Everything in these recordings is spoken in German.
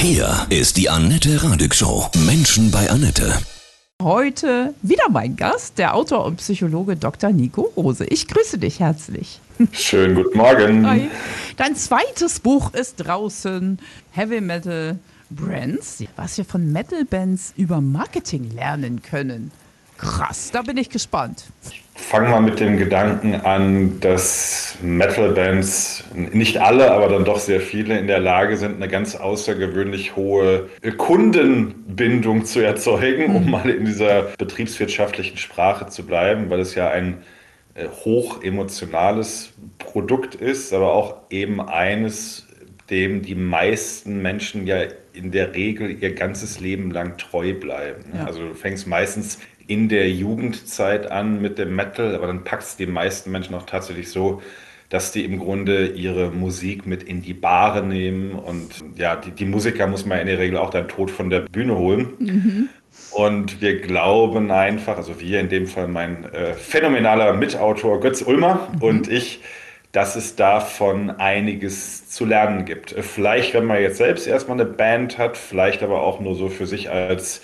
Hier ist die Annette Radig Show. Menschen bei Annette. Heute wieder mein Gast, der Autor und Psychologe Dr. Nico Rose. Ich grüße dich herzlich. Schönen guten Morgen. Hi. Dein zweites Buch ist draußen, Heavy Metal Brands, was wir von Metal Bands über Marketing lernen können. Krass, da bin ich gespannt. Fangen wir mit dem Gedanken an, dass Metal-Bands, nicht alle, aber dann doch sehr viele, in der Lage sind, eine ganz außergewöhnlich hohe Kundenbindung zu erzeugen, um mal in dieser betriebswirtschaftlichen Sprache zu bleiben, weil es ja ein äh, hoch emotionales Produkt ist, aber auch eben eines, dem die meisten Menschen ja in der Regel ihr ganzes Leben lang treu bleiben. Ja. Also du fängst meistens in der Jugendzeit an mit dem Metal, aber dann packt es die meisten Menschen auch tatsächlich so, dass die im Grunde ihre Musik mit in die Bahre nehmen. Und ja, die, die Musiker muss man in der Regel auch dann tot von der Bühne holen. Mhm. Und wir glauben einfach, also wir in dem Fall mein äh, phänomenaler Mitautor Götz Ulmer mhm. und ich, dass es davon einiges zu lernen gibt. Vielleicht, wenn man jetzt selbst erstmal eine Band hat, vielleicht aber auch nur so für sich als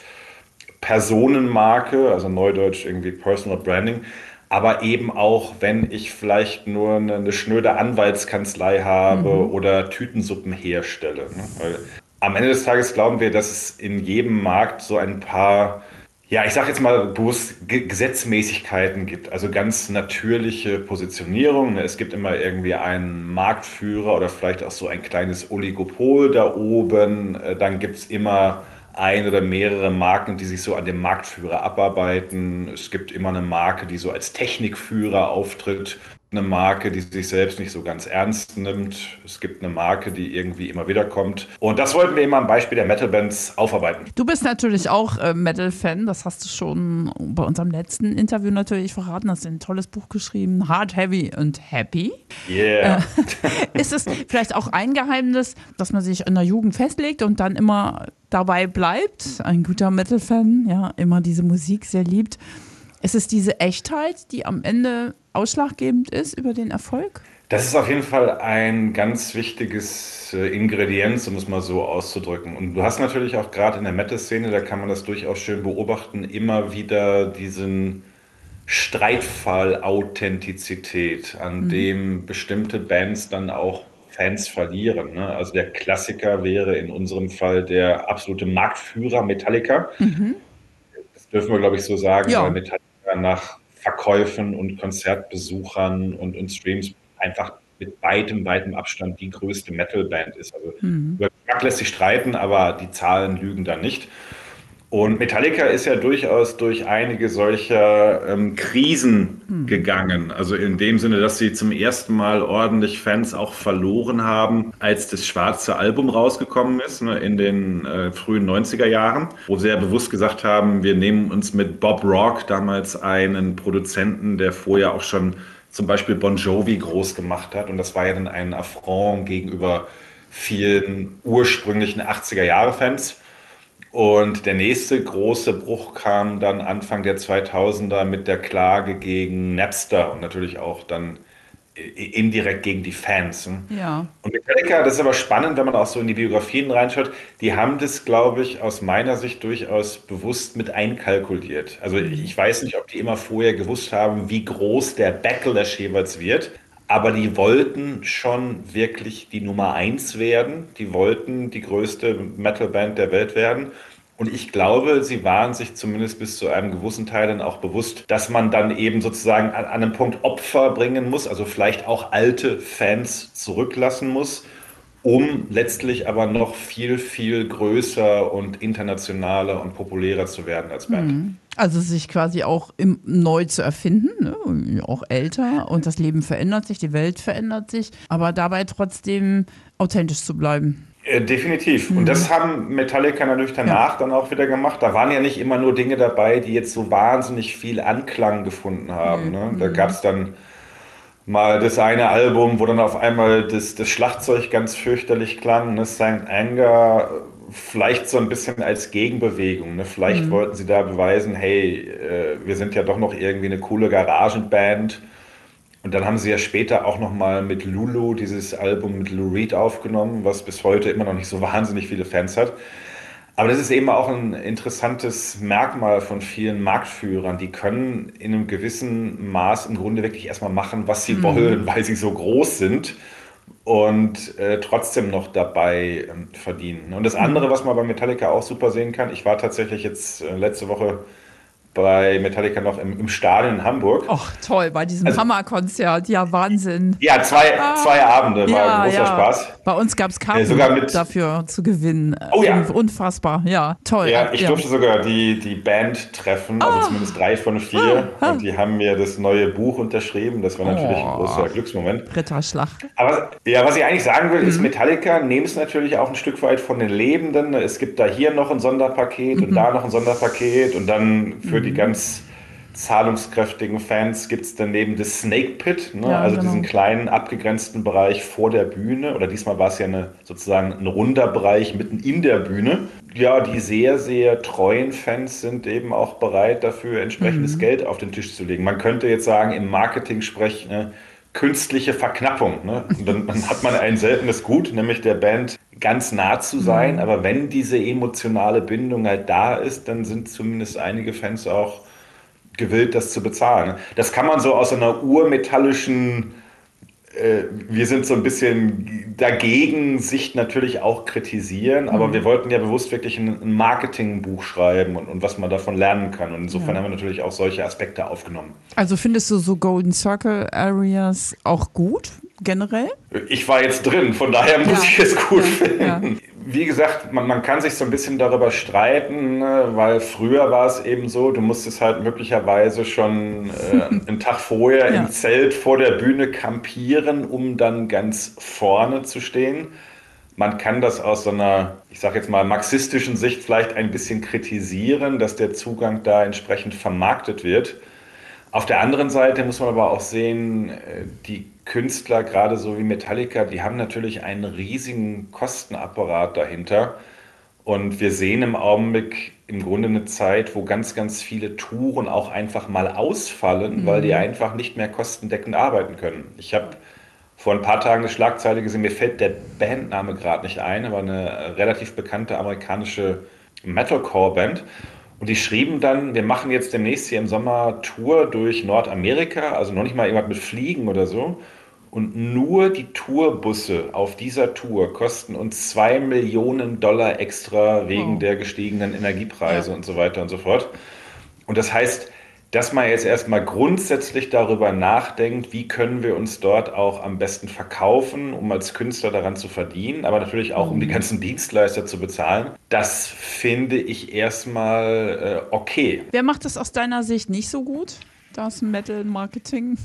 Personenmarke, also neudeutsch irgendwie Personal Branding, aber eben auch, wenn ich vielleicht nur eine, eine schnöde Anwaltskanzlei habe mhm. oder Tütensuppen herstelle. Ne? Weil am Ende des Tages glauben wir, dass es in jedem Markt so ein paar, ja, ich sage jetzt mal bewusst Gesetzmäßigkeiten gibt, also ganz natürliche Positionierung. Ne? Es gibt immer irgendwie einen Marktführer oder vielleicht auch so ein kleines Oligopol da oben. Äh, dann gibt es immer ein oder mehrere Marken, die sich so an dem Marktführer abarbeiten. Es gibt immer eine Marke, die so als Technikführer auftritt eine Marke, die sich selbst nicht so ganz ernst nimmt. Es gibt eine Marke, die irgendwie immer wieder kommt. Und das wollten wir immer am Beispiel der Metal-Bands aufarbeiten. Du bist natürlich auch äh, Metal-Fan. Das hast du schon bei unserem letzten Interview natürlich verraten. Hast du ein tolles Buch geschrieben, Hard, Heavy und Happy. Yeah. Äh, ist es vielleicht auch ein Geheimnis, dass man sich in der Jugend festlegt und dann immer dabei bleibt? Ein guter Metal-Fan, ja, immer diese Musik sehr liebt. Ist es diese Echtheit, die am Ende ausschlaggebend ist über den Erfolg? Das ist auf jeden Fall ein ganz wichtiges äh, Ingredienz, um es mal so auszudrücken. Und du hast natürlich auch gerade in der Metal-Szene, da kann man das durchaus schön beobachten, immer wieder diesen Streitfall Authentizität, an mhm. dem bestimmte Bands dann auch Fans verlieren. Ne? Also der Klassiker wäre in unserem Fall der absolute Marktführer Metallica. Mhm. Das dürfen wir, glaube ich, so sagen, ja. weil Metallica nach Verkäufen und Konzertbesuchern und, und Streams einfach mit weitem, weitem Abstand die größte Metal-Band ist. Also mhm. über Geschmack lässt sich streiten, aber die Zahlen lügen da nicht. Und Metallica ist ja durchaus durch einige solcher ähm, Krisen hm. gegangen. Also in dem Sinne, dass sie zum ersten Mal ordentlich Fans auch verloren haben, als das schwarze Album rausgekommen ist, ne, in den äh, frühen 90er Jahren, wo sie ja bewusst gesagt haben, wir nehmen uns mit Bob Rock damals einen Produzenten, der vorher auch schon zum Beispiel Bon Jovi groß gemacht hat. Und das war ja dann ein Affront gegenüber vielen ursprünglichen 80er-Jahre-Fans. Und der nächste große Bruch kam dann Anfang der 2000er mit der Klage gegen Napster und natürlich auch dann indirekt gegen die Fans. Hm? Ja. Und Metallica, das ist aber spannend, wenn man auch so in die Biografien reinschaut, die haben das, glaube ich, aus meiner Sicht durchaus bewusst mit einkalkuliert. Also mhm. ich weiß nicht, ob die immer vorher gewusst haben, wie groß der Backlash jeweils wird. Aber die wollten schon wirklich die Nummer eins werden. Die wollten die größte Metalband der Welt werden. Und ich glaube, sie waren sich zumindest bis zu einem gewissen Teil dann auch bewusst, dass man dann eben sozusagen an, an einem Punkt Opfer bringen muss, also vielleicht auch alte Fans zurücklassen muss, um letztlich aber noch viel, viel größer und internationaler und populärer zu werden als Band. Mhm. Also sich quasi auch im, neu zu erfinden, ne? auch älter und das Leben verändert sich, die Welt verändert sich, aber dabei trotzdem authentisch zu bleiben. Äh, definitiv. Mhm. Und das haben Metallica natürlich danach ja. dann auch wieder gemacht. Da waren ja nicht immer nur Dinge dabei, die jetzt so wahnsinnig viel Anklang gefunden haben. Mhm. Ne? Da mhm. gab es dann mal das eine Album, wo dann auf einmal das, das Schlagzeug ganz fürchterlich klang, ne? St. Anger, vielleicht so ein bisschen als Gegenbewegung. Ne? Vielleicht mhm. wollten sie da beweisen, hey, äh, wir sind ja doch noch irgendwie eine coole Garagenband. Und dann haben sie ja später auch nochmal mit Lulu dieses Album mit Lou Reed aufgenommen, was bis heute immer noch nicht so wahnsinnig viele Fans hat. Aber das ist eben auch ein interessantes Merkmal von vielen Marktführern. Die können in einem gewissen Maß im Grunde wirklich erstmal machen, was sie mhm. wollen, weil sie so groß sind und äh, trotzdem noch dabei ähm, verdienen. Und das andere, was man bei Metallica auch super sehen kann, ich war tatsächlich jetzt äh, letzte Woche bei Metallica noch im, im Stadion in Hamburg. Ach, toll, bei diesem also, Hammerkonzert. Ja, Wahnsinn. Ja, zwei, ah, zwei Abende, war ja, großer ja. Spaß. Bei uns gab es Karten ja, mit, dafür zu gewinnen. Oh ja. Unfassbar, ja, toll. Ja, ich durfte sogar die, die Band treffen, also ah. zumindest drei von vier. Ah. Und die haben mir das neue Buch unterschrieben. Das war natürlich oh. ein großer Glücksmoment. Ritterschlag. Aber ja, was ich eigentlich sagen will, mhm. ist, Metallica nehmen es natürlich auch ein Stück weit von den Lebenden. Es gibt da hier noch ein Sonderpaket mhm. und da noch ein Sonderpaket und dann für die ganz zahlungskräftigen Fans gibt es daneben das Snake Pit, ne? ja, also genau. diesen kleinen abgegrenzten Bereich vor der Bühne. Oder diesmal war es ja eine, sozusagen ein runder Bereich mitten in der Bühne. Ja, die sehr, sehr treuen Fans sind eben auch bereit, dafür entsprechendes mhm. Geld auf den Tisch zu legen. Man könnte jetzt sagen, im Marketing-Sprech, ne, künstliche Verknappung. Ne? Dann, dann, hat man ein seltenes Gut, nämlich der Band ganz nah zu sein. Mhm. Aber wenn diese emotionale Bindung halt da ist, dann sind zumindest einige Fans auch gewillt, das zu bezahlen. Das kann man so aus einer urmetallischen, wir sind so ein bisschen dagegen, Sicht natürlich auch kritisieren, aber mhm. wir wollten ja bewusst wirklich ein, ein Marketingbuch schreiben und, und, was man davon lernen kann. Und insofern ja. haben wir natürlich auch solche Aspekte aufgenommen. Also findest du so Golden Circle Areas auch gut? generell? Ich war jetzt drin, von daher muss ja. ich es gut ja. finden. Wie gesagt, man, man kann sich so ein bisschen darüber streiten, ne, weil früher war es eben so, du musstest halt möglicherweise schon äh, einen Tag vorher ja. im Zelt vor der Bühne kampieren, um dann ganz vorne zu stehen. Man kann das aus so einer, ich sage jetzt mal, marxistischen Sicht vielleicht ein bisschen kritisieren, dass der Zugang da entsprechend vermarktet wird. Auf der anderen Seite muss man aber auch sehen, äh, die Künstler, gerade so wie Metallica, die haben natürlich einen riesigen Kostenapparat dahinter. Und wir sehen im Augenblick im Grunde eine Zeit, wo ganz, ganz viele Touren auch einfach mal ausfallen, mhm. weil die mhm. einfach nicht mehr kostendeckend arbeiten können. Ich habe vor ein paar Tagen eine Schlagzeile gesehen, mir fällt der Bandname gerade nicht ein, aber eine relativ bekannte amerikanische Metalcore-Band. Und die schrieben dann, wir machen jetzt demnächst hier im Sommer Tour durch Nordamerika, also noch nicht mal irgendwas mit Fliegen oder so. Und nur die Tourbusse auf dieser Tour kosten uns zwei Millionen Dollar extra wegen oh. der gestiegenen Energiepreise ja. und so weiter und so fort. Und das heißt, dass man jetzt erstmal grundsätzlich darüber nachdenkt, wie können wir uns dort auch am besten verkaufen, um als Künstler daran zu verdienen, aber natürlich auch um die mhm. ganzen Dienstleister zu bezahlen. Das finde ich erstmal äh, okay. Wer macht das aus deiner Sicht nicht so gut, das Metal-Marketing?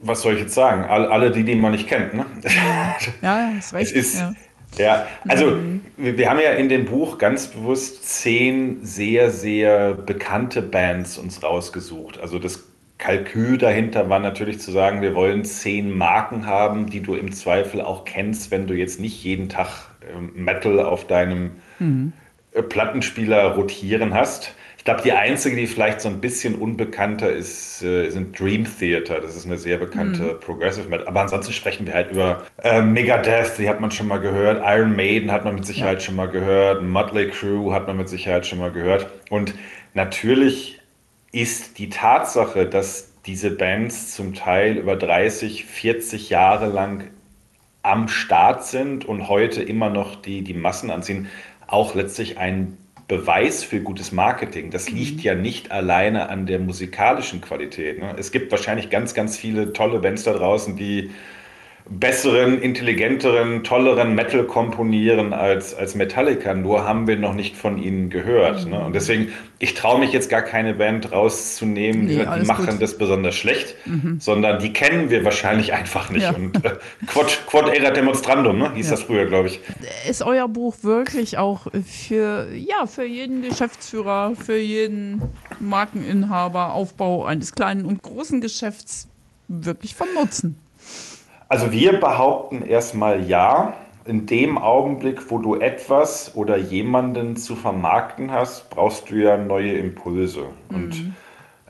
was soll ich jetzt sagen? Alle, die, die man nicht kennt. Ne? Ja, ist recht. Es ist, ja. Ja also mhm. wir, wir, haben ja in dem Buch ganz bewusst zehn sehr, sehr bekannte Bands uns rausgesucht. Also das Kalkül dahinter war natürlich zu sagen, wir wollen zehn Marken haben, die du im Zweifel auch kennst, wenn du jetzt nicht jeden Tag ähm, Metal auf deinem mhm. Plattenspieler rotieren hast glaube, die einzige, die vielleicht so ein bisschen unbekannter ist, äh, sind Dream Theater. Das ist eine sehr bekannte mhm. Progressive Metal. Aber ansonsten sprechen wir halt über äh, Megadeth, die hat man schon mal gehört. Iron Maiden hat man mit Sicherheit ja. schon mal gehört. Motley Crue hat man mit Sicherheit schon mal gehört. Und natürlich ist die Tatsache, dass diese Bands zum Teil über 30, 40 Jahre lang am Start sind und heute immer noch die, die Massen anziehen, auch letztlich ein Beweis für gutes Marketing. Das liegt mhm. ja nicht alleine an der musikalischen Qualität. Ne? Es gibt wahrscheinlich ganz, ganz viele tolle Bands da draußen, die besseren, intelligenteren, tolleren Metal komponieren als, als Metallica. Nur haben wir noch nicht von ihnen gehört. Ne? Und deswegen, ich traue mich jetzt gar keine Band rauszunehmen, nee, die machen gut. das besonders schlecht, mhm. sondern die kennen wir wahrscheinlich einfach nicht. Ja. Und äh, Quod, Quod era demonstrandum, ne? hieß ja. das früher, glaube ich. Ist euer Buch wirklich auch für, ja, für jeden Geschäftsführer, für jeden Markeninhaber, Aufbau eines kleinen und großen Geschäfts wirklich von Nutzen? Also wir behaupten erstmal ja. In dem Augenblick, wo du etwas oder jemanden zu vermarkten hast, brauchst du ja neue Impulse. Mhm. Und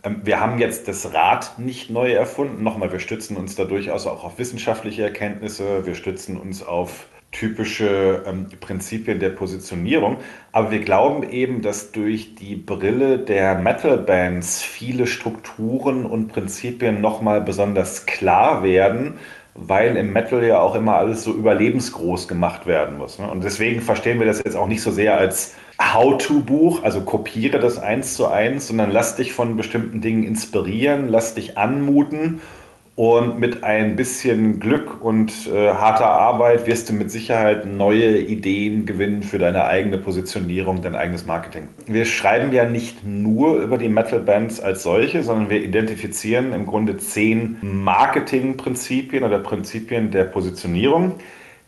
Ähm, wir haben jetzt das Rad nicht neu erfunden. Nochmal, wir stützen uns da durchaus auch auf wissenschaftliche Erkenntnisse. Wir stützen uns auf typische ähm, Prinzipien der Positionierung. Aber wir glauben eben, dass durch die Brille der Metal-Bands viele Strukturen und Prinzipien nochmal besonders klar werden, weil im Metal ja auch immer alles so überlebensgroß gemacht werden muss. Ne? Und deswegen verstehen wir das jetzt auch nicht so sehr als How-to-Buch, also kopiere das eins zu eins, sondern lass dich von bestimmten Dingen inspirieren, lass dich anmuten und mit ein bisschen Glück und äh, harter Arbeit wirst du mit Sicherheit neue Ideen gewinnen für deine eigene Positionierung, dein eigenes Marketing. Wir schreiben ja nicht nur über die Metal-Bands als solche, sondern wir identifizieren im Grunde zehn Marketingprinzipien oder Prinzipien der Positionierung.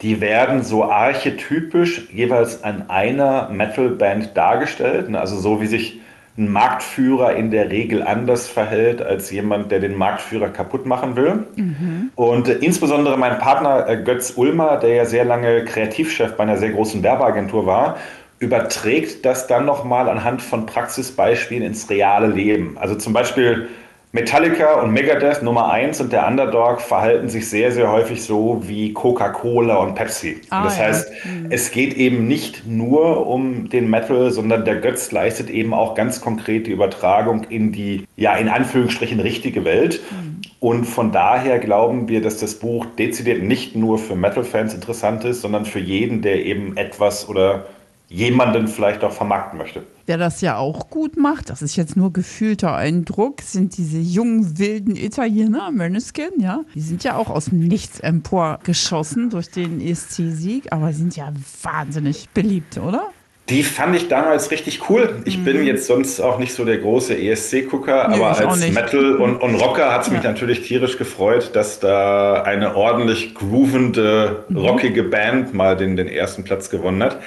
Die werden so archetypisch jeweils an einer Metal-Band dargestellt, ne? also so wie sich ein Marktführer in der Regel anders verhält als jemand, der den Marktführer kaputt machen will. Mhm. Und äh, insbesondere mein Partner äh, Götz Ulmer, der ja sehr lange Kreativchef bei einer sehr großen Werbeagentur war, überträgt das dann nochmal anhand von Praxisbeispielen ins reale Leben. Also zum Beispiel Metallica und Megadeth Nummer 1 und der Underdog verhalten sich sehr, sehr häufig so wie Coca-Cola und Pepsi. Ah, das ja. heißt, mhm. es geht eben nicht nur um den Metal, sondern der Götz leistet eben auch ganz konkret die Übertragung in die, ja, in Anführungsstrichen richtige Welt. Mhm. Und von daher glauben wir, dass das Buch dezidiert nicht nur für Metal-Fans interessant ist, sondern für jeden, der eben etwas oder jemanden vielleicht auch vermarkten möchte. Der das ja auch gut macht, das ist jetzt nur gefühlter Eindruck, sind diese jungen, wilden Italiener, Möneskin, ja. Die sind ja auch aus dem Nichts emporgeschossen durch den ESC-Sieg, aber sind ja wahnsinnig beliebt, oder? Die fand ich damals richtig cool. Ich mhm. bin jetzt sonst auch nicht so der große ESC-Gucker, nee, aber als Metal- und, und Rocker hat es mich ja. natürlich tierisch gefreut, dass da eine ordentlich groovende, mhm. rockige Band mal den, den ersten Platz gewonnen hat.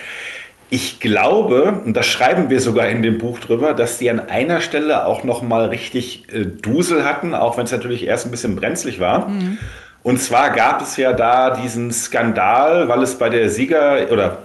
Ich glaube, und das schreiben wir sogar in dem Buch drüber, dass sie an einer Stelle auch noch mal richtig äh, Dusel hatten, auch wenn es natürlich erst ein bisschen brenzlig war. Mhm. Und zwar gab es ja da diesen Skandal, weil es bei der Sieger oder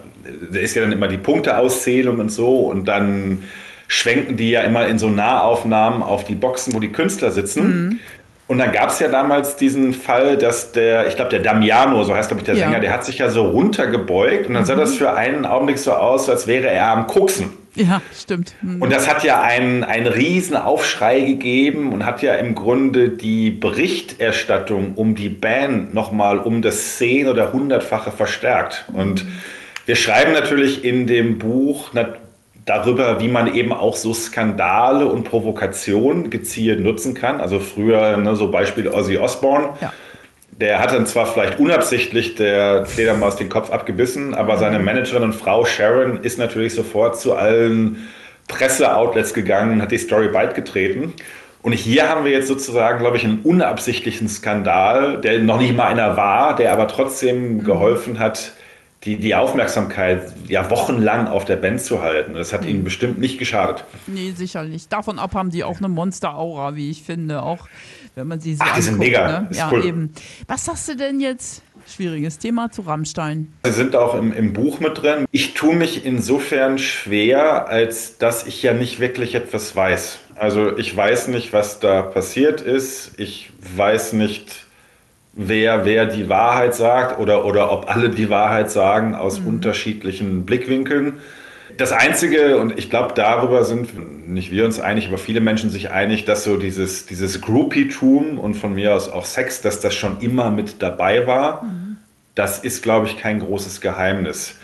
da ist ja dann immer die Punkteauszählung und so und dann schwenken die ja immer in so Nahaufnahmen auf die Boxen, wo die Künstler sitzen. Mhm. Und dann gab es ja damals diesen Fall, dass der, ich glaube, der Damiano, so heißt glaube ich der ja. Sänger, der hat sich ja so runtergebeugt und dann mhm. sah das für einen Augenblick so aus, als wäre er am Koksen. Ja, stimmt. Mhm. Und das hat ja einen, einen riesen Aufschrei gegeben und hat ja im Grunde die Berichterstattung um die Band nochmal um das zehn- oder hundertfache verstärkt. Und mhm. wir schreiben natürlich in dem Buch darüber, wie man eben auch so Skandale und Provokationen gezielt nutzen kann. Also früher, ne, so Beispiel Ozzy Osbourne. Ja. Der hat dann zwar vielleicht unabsichtlich der Fledermaus den Kopf abgebissen, aber seine Managerin und Frau Sharon ist natürlich sofort zu allen Presseoutlets gegangen und hat die Story getreten. Und hier haben wir jetzt sozusagen, glaube ich, einen unabsichtlichen Skandal, der noch nicht mal einer war, der aber trotzdem geholfen hat, die, die Aufmerksamkeit ja wochenlang auf der Band zu halten. Das hat mhm. ihnen bestimmt nicht geschadet. Nee, sicherlich. Davon ab haben die auch eine Monster-Aura, wie ich finde. Auch wenn man sie so Ach, die anguckt, sind mega. Ne? Ja, cool. eben. Was sagst du denn jetzt? Schwieriges Thema zu Rammstein. Sie sind auch im, im Buch mit drin. Ich tue mich insofern schwer, als dass ich ja nicht wirklich etwas weiß. Also ich weiß nicht, was da passiert ist. Ich weiß nicht, wer, wer die Wahrheit sagt oder, oder ob alle die Wahrheit sagen aus mhm. unterschiedlichen Blickwinkeln. Das Einzige, und ich glaube, darüber sind nicht wir uns einig, aber viele Menschen sich einig, dass so dieses, dieses Groupie-Tum und von mir aus auch Sex, dass das schon immer mit dabei war, mhm. das ist, glaube ich, kein großes Geheimnis.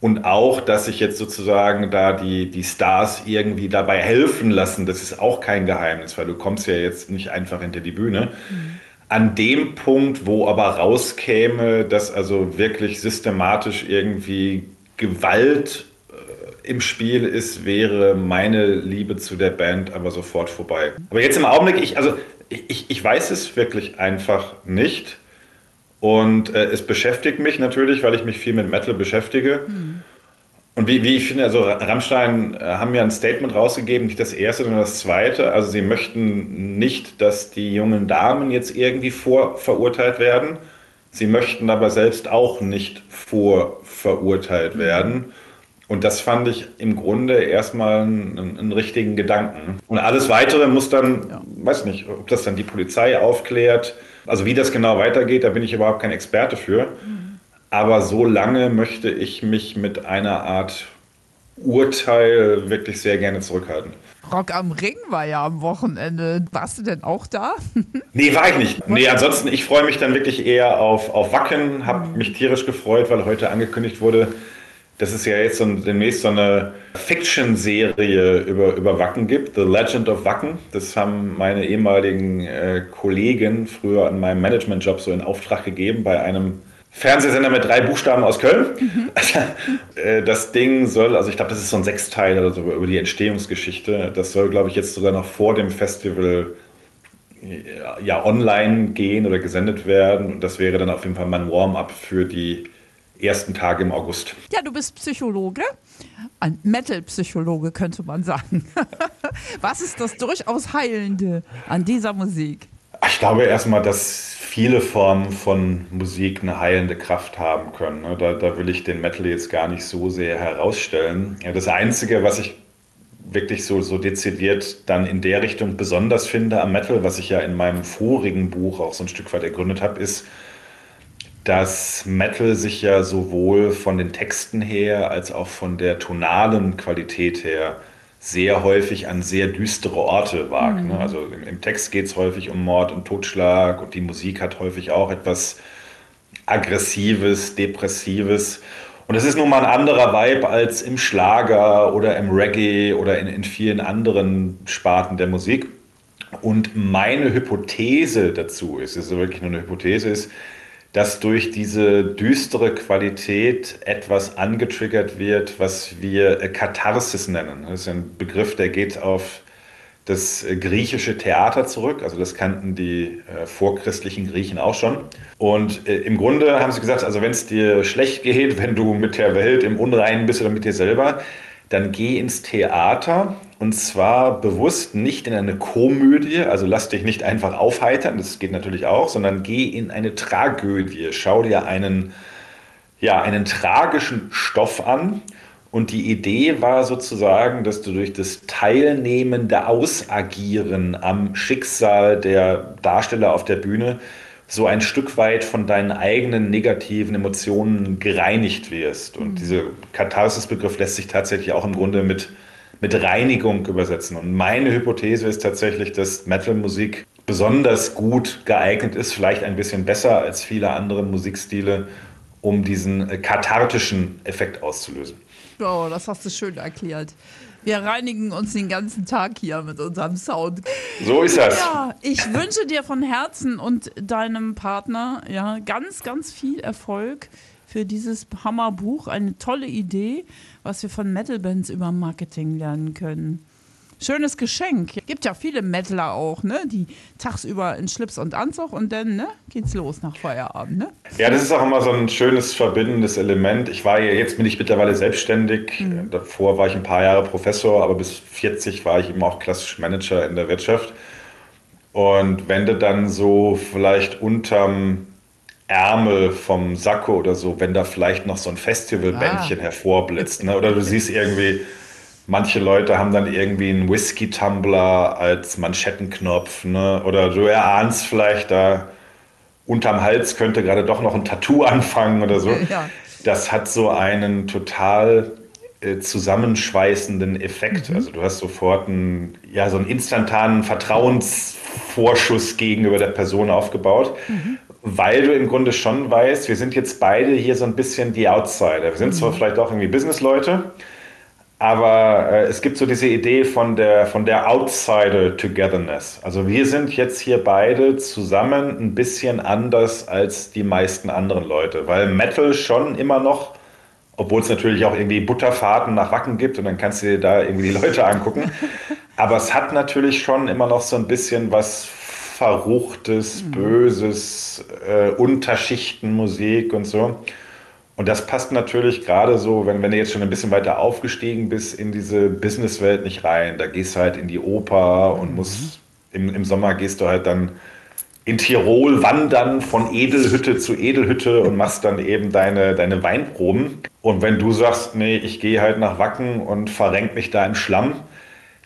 Und auch, dass sich jetzt sozusagen da die, die Stars irgendwie dabei helfen lassen, das ist auch kein Geheimnis, weil du kommst ja jetzt nicht einfach hinter die Bühne. Mhm. An dem Punkt, wo aber rauskäme, dass also wirklich systematisch irgendwie Gewalt äh, im Spiel ist, wäre meine Liebe zu der Band aber sofort vorbei. Aber jetzt im Augenblick, ich, also ich, ich weiß es wirklich einfach nicht. Und äh, es beschäftigt mich natürlich, weil ich mich viel mit Metal beschäftige. Mhm. Und wie, wie ich finde, also Rammstein äh, haben ja ein Statement rausgegeben, nicht das erste, sondern das zweite. Also sie möchten nicht, dass die jungen Damen jetzt irgendwie vorverurteilt werden. Sie möchten aber selbst auch nicht vorverurteilt werden. Und das fand ich im Grunde erstmal einen, einen richtigen Gedanken. Und alles Weitere muss dann, ja. weiß nicht, ob das dann die Polizei aufklärt. Also wie das genau weitergeht, da bin ich überhaupt kein Experte für. Mhm. Aber so lange möchte ich mich mit einer Art Urteil wirklich sehr gerne zurückhalten. Rock am Ring war ja am Wochenende. Warst du denn auch da? nee, war ich nicht. Nee, ansonsten, ich freue mich dann wirklich eher auf, auf Wacken. Habe mhm. mich tierisch gefreut, weil heute angekündigt wurde, dass es ja jetzt so, demnächst so eine Fiction-Serie über, über Wacken gibt, The Legend of Wacken. Das haben meine ehemaligen äh, Kollegen früher an meinem Management-Job so in Auftrag gegeben bei einem Fernsehsender mit drei Buchstaben aus Köln. Mhm. Das Ding soll, also ich glaube, das ist so ein Sechsteil oder so über die Entstehungsgeschichte. Das soll, glaube ich, jetzt sogar noch vor dem Festival ja, online gehen oder gesendet werden. Und das wäre dann auf jeden Fall mein Warm-up für die ersten Tage im August. Ja, du bist Psychologe, ein Metal-Psychologe könnte man sagen. Was ist das durchaus Heilende an dieser Musik? Ich glaube erstmal, dass viele Formen von Musik eine heilende Kraft haben können. Ne? Da, da will ich den Metal jetzt gar nicht so sehr herausstellen. Das Einzige, was ich wirklich so, so dezidiert dann in der Richtung besonders finde am Metal, was ich ja in meinem vorigen Buch auch so ein Stück weit ergründet habe, ist, dass Metal sich ja sowohl von den Texten her als auch von der tonalen Qualität her sehr häufig an sehr düstere Orte wagt. Ne? Mhm. Also im, im Text geht es häufig um Mord und Totschlag und die Musik hat häufig auch etwas Aggressives, Depressives. Und es ist nun mal ein anderer Vibe als im Schlager oder im Reggae oder in, in vielen anderen Sparten der Musik. Und meine Hypothese dazu ist, es ist wirklich nur eine Hypothese ist, dass durch diese düstere Qualität etwas angetriggert wird, was wir Katharsis nennen. Das ist ein Begriff, der geht auf das griechische Theater zurück. Also das kannten die äh, vorchristlichen Griechen auch schon. Und äh, im Grunde haben sie gesagt, also wenn es dir schlecht geht, wenn du mit der Welt im Unreinen bist oder mit dir selber, dann geh ins Theater und zwar bewusst nicht in eine Komödie, also lass dich nicht einfach aufheitern, das geht natürlich auch, sondern geh in eine Tragödie. Schau dir einen, ja, einen tragischen Stoff an. Und die Idee war sozusagen, dass du durch das teilnehmende Ausagieren am Schicksal der Darsteller auf der Bühne so ein Stück weit von deinen eigenen negativen Emotionen gereinigt wirst. Und mhm. dieser Katharsis-Begriff lässt sich tatsächlich auch im Grunde mit mit Reinigung übersetzen. Und meine Hypothese ist tatsächlich, dass Metal-Musik besonders gut geeignet ist, vielleicht ein bisschen besser als viele andere Musikstile, um diesen äh, kathartischen Effekt auszulösen. Oh, das hast du schön erklärt. Wir reinigen uns den ganzen Tag hier mit unserem Sound. So ist das. Ja, ich wünsche dir von Herzen und deinem Partner ja ganz, ganz viel Erfolg für dieses Hammerbuch. Eine tolle Idee, was wir von Metal-Bands über Marketing lernen können. Schönes Geschenk. Gibt ja viele Metaler auch, ne? Die tagsüber in Schlips und Anzug und dann ne, geht's los nach Feierabend, ne? Ja, das ist auch immer so ein schönes verbindendes Element. Ich war ja, jetzt bin ich mittlerweile selbstständig. Mhm. Davor war ich ein paar Jahre Professor, aber bis 40 war ich eben auch klassisch Manager in der Wirtschaft. Und wenn du dann so vielleicht unterm Ärmel vom Sakko oder so, wenn da vielleicht noch so ein Festivalbändchen ah. hervorblitzt. Ne? Oder du siehst irgendwie, manche Leute haben dann irgendwie einen Whisky-Tumbler als Manschettenknopf. Ne? Oder du erahnst vielleicht, da unterm Hals könnte gerade doch noch ein Tattoo anfangen oder so. Ja. Das hat so einen total äh, zusammenschweißenden Effekt. Mhm. Also du hast sofort einen, ja, so einen instantanen Vertrauensvorschuss gegenüber der Person aufgebaut. Mhm weil du im Grunde schon weißt, wir sind jetzt beide hier so ein bisschen die Outsider. Wir sind mhm. zwar vielleicht auch irgendwie Businessleute, aber äh, es gibt so diese Idee von der, von der Outsider-Togetherness. Also wir sind jetzt hier beide zusammen ein bisschen anders als die meisten anderen Leute, weil Metal schon immer noch, obwohl es natürlich auch irgendwie Butterfahrten nach Wacken gibt und dann kannst du dir da irgendwie die Leute angucken, aber es hat natürlich schon immer noch so ein bisschen was verruchtes, mhm. böses, äh, Unterschichtenmusik und so. Und das passt natürlich gerade so, wenn, wenn du jetzt schon ein bisschen weiter aufgestiegen bist, in diese Businesswelt nicht rein. Da gehst du halt in die Oper und mhm. musst, im, im Sommer gehst du halt dann in Tirol wandern von Edelhütte zu Edelhütte und machst dann eben deine, deine Weinproben. Und wenn du sagst, nee, ich gehe halt nach Wacken und verrenk mich da im Schlamm,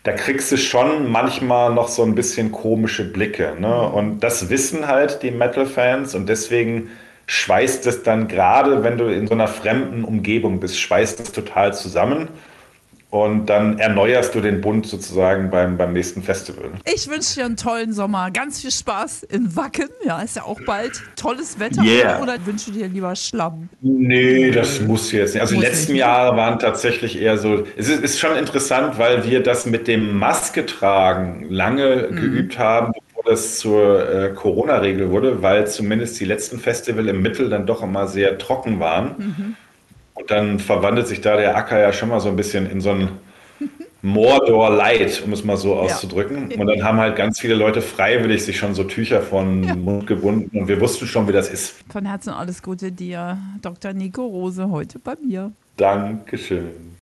da kriegst du schon manchmal noch so ein bisschen komische Blicke. Ne? Und das wissen halt die Metal-Fans und deswegen schweißt es dann gerade, wenn du in so einer fremden Umgebung bist, schweißt es total zusammen. Und dann erneuerst du den Bund sozusagen beim, beim nächsten Festival. Ich wünsche dir einen tollen Sommer. Ganz viel Spaß in Wacken. Ja, ist ja auch bald tolles Wetter. Yeah. Oder wünsche dir lieber Schlamm? Nee, das muss jetzt nicht. Also Muss die letzten nicht. Jahre waren tatsächlich eher so. Es ist, ist schon interessant, weil wir das mit dem Maske tragen lange geübt haben, das zur äh, Corona-Regel wurde, weil zumindest die letzten Festival im Mittel dann doch immer sehr trocken waren. Und dann verwandelt sich da der Acker ja schon mal so ein bisschen in so ein Mordor Light, um es mal so auszudrücken. Und dann haben halt ganz viele Leute freiwillig sich schon so Tücher von Mund gebunden und wir wussten schon, wie das ist. Von Herzen alles Gute dir, Dr. Nico Rose, heute bei mir. Dankeschön.